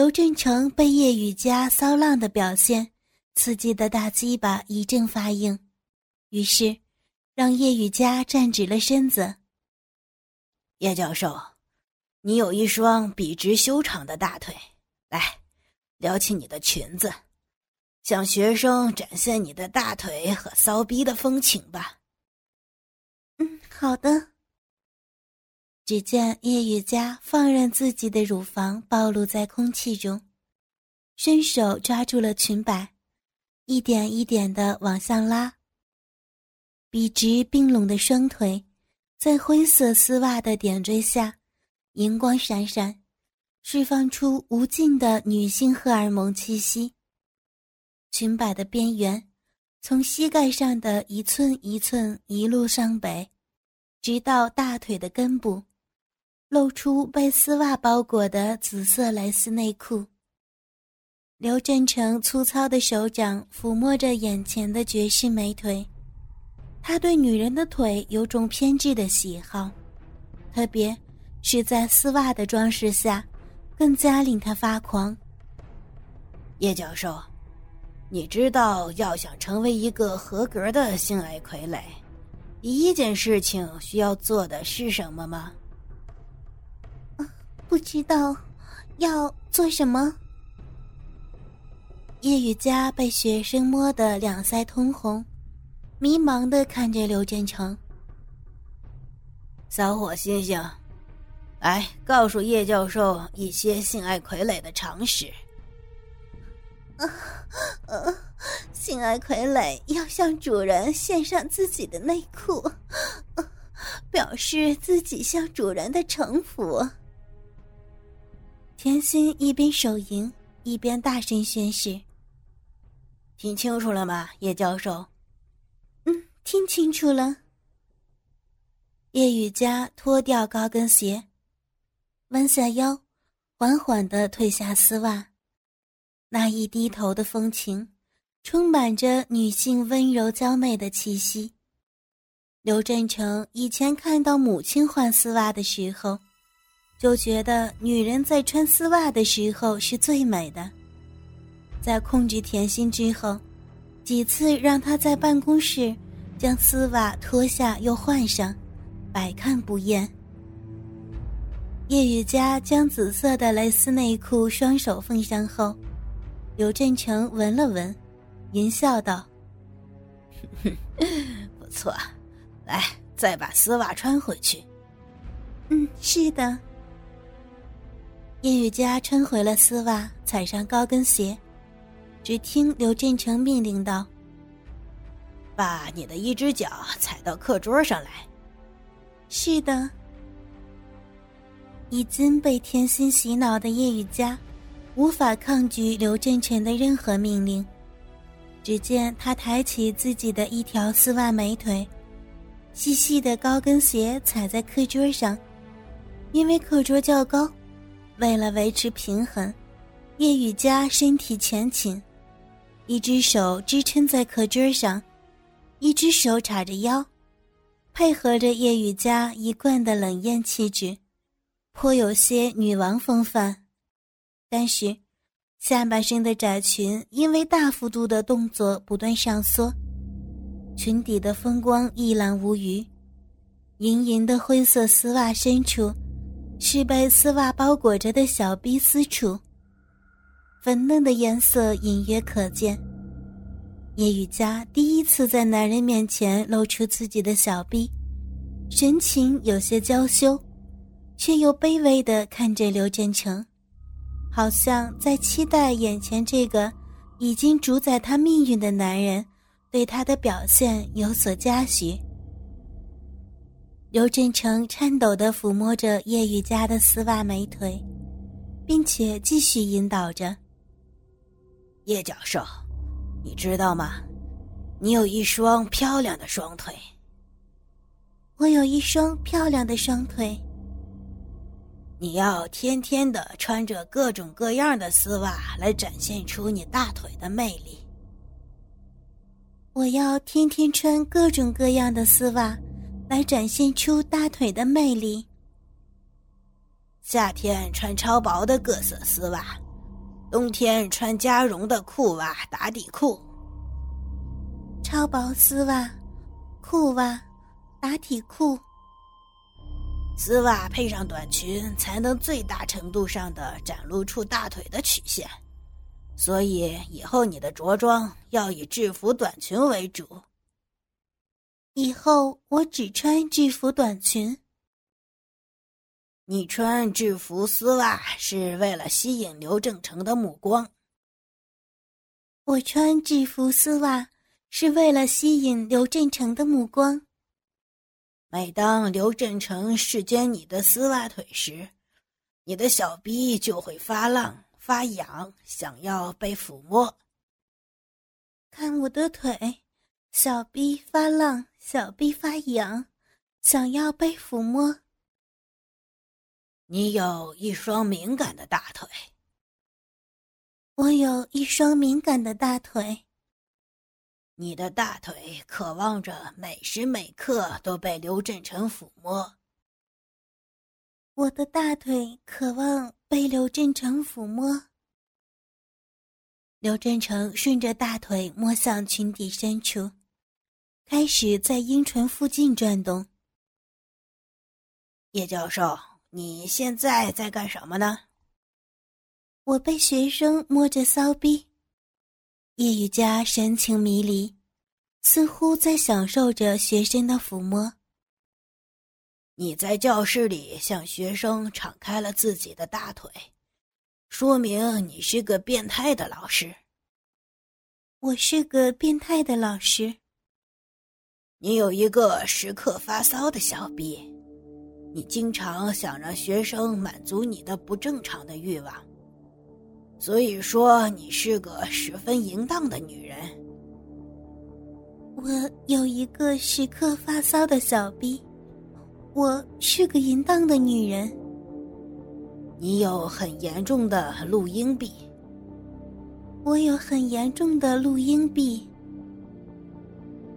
刘振成被叶雨佳骚浪的表现刺激的大鸡巴一阵发硬，于是让叶雨佳站直了身子。叶教授，你有一双笔直修长的大腿，来，撩起你的裙子，向学生展现你的大腿和骚逼的风情吧。嗯，好的。只见叶雨佳放任自己的乳房暴露在空气中，伸手抓住了裙摆，一点一点的往上拉。笔直并拢的双腿，在灰色丝袜的点缀下，银光闪闪，释放出无尽的女性荷尔蒙气息。裙摆的边缘，从膝盖上的一寸一寸一路上北，直到大腿的根部。露出被丝袜包裹的紫色蕾丝内裤。刘振成粗糙的手掌抚摸着眼前的绝世美腿，他对女人的腿有种偏执的喜好，特别是在丝袜的装饰下，更加令他发狂。叶教授，你知道要想成为一个合格的性爱傀儡，第一件事情需要做的是什么吗？不知道要做什么。叶雨佳被学生摸得两腮通红，迷茫的看着刘建成。小伙星星，来告诉叶教授一些性爱傀儡的常识。啊，呃，性爱傀儡要向主人献上自己的内裤，表示自己向主人的臣服。甜心一边手淫一边大声宣誓：“听清楚了吗，叶教授？”“嗯，听清楚了。”叶雨佳脱掉高跟鞋，弯下腰，缓缓的褪下丝袜，那一低头的风情，充满着女性温柔娇媚的气息。刘振成以前看到母亲换丝袜的时候。就觉得女人在穿丝袜的时候是最美的。在控制甜心之后，几次让她在办公室将丝袜脱下又换上，百看不厌。叶雨佳将紫色的蕾丝内裤双手奉上后，刘振成闻了闻，淫笑道：“ 不错，来，再把丝袜穿回去。”“嗯，是的。”叶雨佳穿回了丝袜，踩上高跟鞋，只听刘振成命令道：“把你的一只脚踩到课桌上来。”是的。已经被甜心洗脑的叶雨佳，无法抗拒刘振成的任何命令。只见他抬起自己的一条丝袜美腿，细细的高跟鞋踩在课桌上，因为课桌较高。为了维持平衡，叶雨佳身体前倾，一只手支撑在课桌上，一只手叉着腰，配合着叶雨佳一贯的冷艳气质，颇有些女王风范。但是，下半身的窄裙因为大幅度的动作不断上缩，裙底的风光一览无余，盈盈的灰色丝袜深处。是被丝袜包裹着的小臂私处，粉嫩的颜色隐约可见。叶雨佳第一次在男人面前露出自己的小臂，神情有些娇羞，却又卑微的看着刘振成，好像在期待眼前这个已经主宰他命运的男人对他的表现有所嘉许。刘振成颤抖地抚摸着叶雨佳的丝袜美腿，并且继续引导着：“叶教授，你知道吗？你有一双漂亮的双腿。我有一双漂亮的双腿。你要天天的穿着各种各样的丝袜来展现出你大腿的魅力。我要天天穿各种各样的丝袜。”来展现出大腿的魅力。夏天穿超薄的各色丝袜，冬天穿加绒的裤袜打底裤，超薄丝袜、裤袜、打底裤。丝袜配上短裙，才能最大程度上的展露出大腿的曲线。所以以后你的着装要以制服短裙为主。以后我只穿制服短裙。你穿制服丝袜是为了吸引刘正成的目光。我穿制服丝袜是为了吸引刘振成的目光。每当刘振成视奸你的丝袜腿时，你的小臂就会发浪。发痒，想要被抚摸。看我的腿，小臂发浪，小臂发痒，想要被抚摸。你有一双敏感的大腿。我有一双敏感的大腿。你的大腿渴望着每时每刻都被刘振成抚摸。我的大腿渴望。被刘振成抚摸，刘振成顺着大腿摸向裙底深处，开始在阴唇附近转动。叶教授，你现在在干什么呢？我被学生摸着骚逼，叶雨佳神情迷离，似乎在享受着学生的抚摸。你在教室里向学生敞开了自己的大腿，说明你是个变态的老师。我是个变态的老师。你有一个时刻发骚的小臂，你经常想让学生满足你的不正常的欲望，所以说你是个十分淫荡的女人。我有一个时刻发骚的小臂。我是个淫荡的女人。你有很严重的录音癖。我有很严重的录音癖。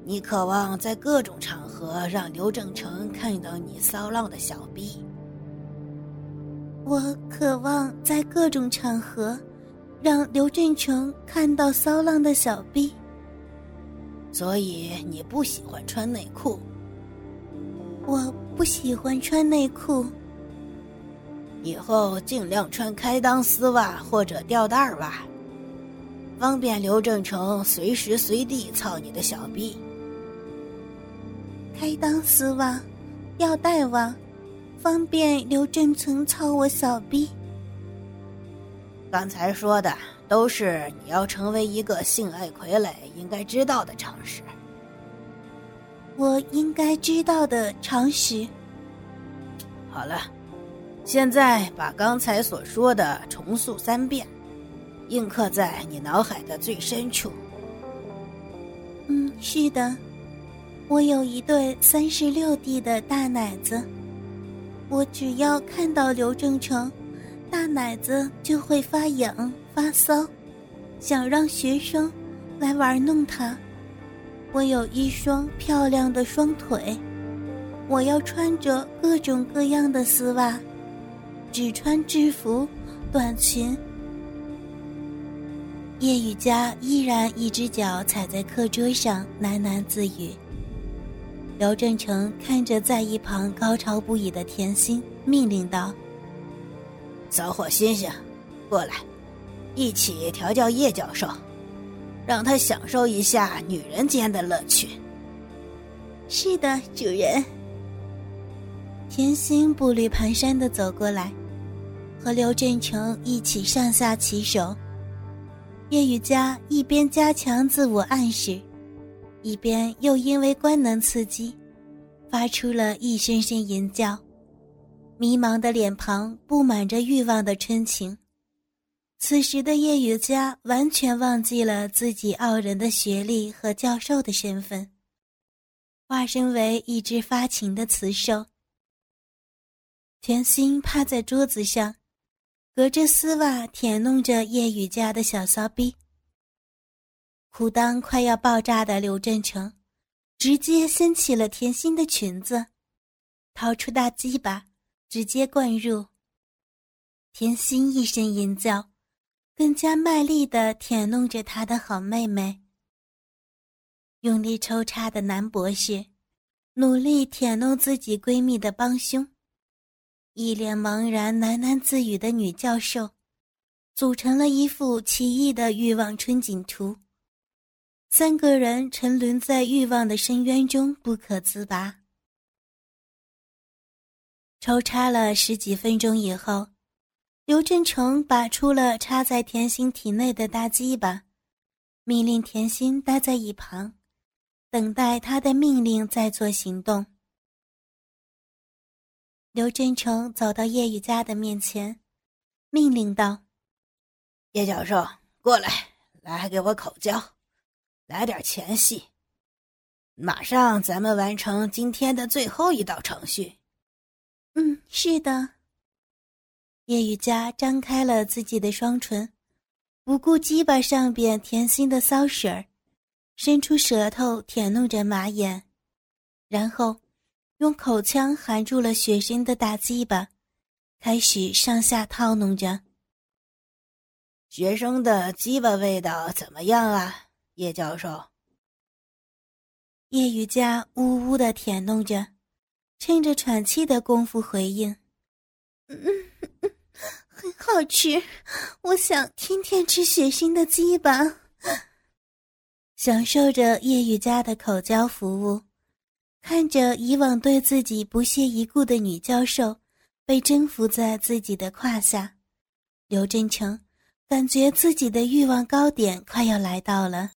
你渴望在各种场合让刘正成看到你骚浪的小臂。我渴望在各种场合让刘振成看到骚浪的小臂。所以你不喜欢穿内裤。我。不喜欢穿内裤，以后尽量穿开裆丝袜或者吊带袜，方便刘正成随时随地操你的小臂。开裆丝袜、吊带袜，方便刘振存操我小逼。刚才说的都是你要成为一个性爱傀儡应该知道的常识。我应该知道的常识。好了，现在把刚才所说的重塑三遍，印刻在你脑海的最深处。嗯，是的，我有一对三十六 D 的大奶子，我只要看到刘正成，大奶子就会发痒发骚，想让学生来玩弄他。我有一双漂亮的双腿，我要穿着各种各样的丝袜，只穿制服、短裙。叶雨佳依然一只脚踩在课桌上喃喃自语。刘振成看着在一旁高潮不已的甜心，命令道：“小伙星星，过来，一起调教叶教授。”让他享受一下女人间的乐趣。是的，主人。甜心步履蹒跚的走过来，和刘振成一起上下其手。叶雨佳一边加强自我暗示，一边又因为官能刺激，发出了一声声吟叫，迷茫的脸庞布满着欲望的春情。此时的叶雨佳完全忘记了自己傲人的学历和教授的身份，化身为一只发情的雌兽。甜心趴在桌子上，隔着丝袜舔弄着叶雨佳的小骚逼。裤裆快要爆炸的刘振成，直接掀起了甜心的裙子，掏出大鸡巴，直接灌入。甜心一声淫叫。更加卖力的舔弄着他的好妹妹。用力抽插的男博士，努力舔弄自己闺蜜的帮凶，一脸茫然喃喃自语的女教授，组成了一幅奇异的欲望春景图。三个人沉沦在欲望的深渊中不可自拔。抽插了十几分钟以后，刘振成拔出了插在甜心体内的大鸡巴，命令甜心待在一旁，等待他的命令再做行动。刘振成走到叶雨佳的面前，命令道：“叶教授，过来，来给我口交，来点前戏，马上咱们完成今天的最后一道程序。”嗯，是的。叶雨佳张开了自己的双唇，不顾鸡巴上边甜心的骚水儿，伸出舌头舔弄着马眼，然后用口腔含住了雪生的大鸡巴，开始上下套弄着。学生的鸡巴味道怎么样啊，叶教授？叶雨佳呜呜的舔弄着。趁着喘气的功夫回应：“嗯，很好吃，我想天天吃血腥的鸡吧。”享受着叶雨佳的口交服务，看着以往对自己不屑一顾的女教授被征服在自己的胯下，刘真成感觉自己的欲望高点快要来到了。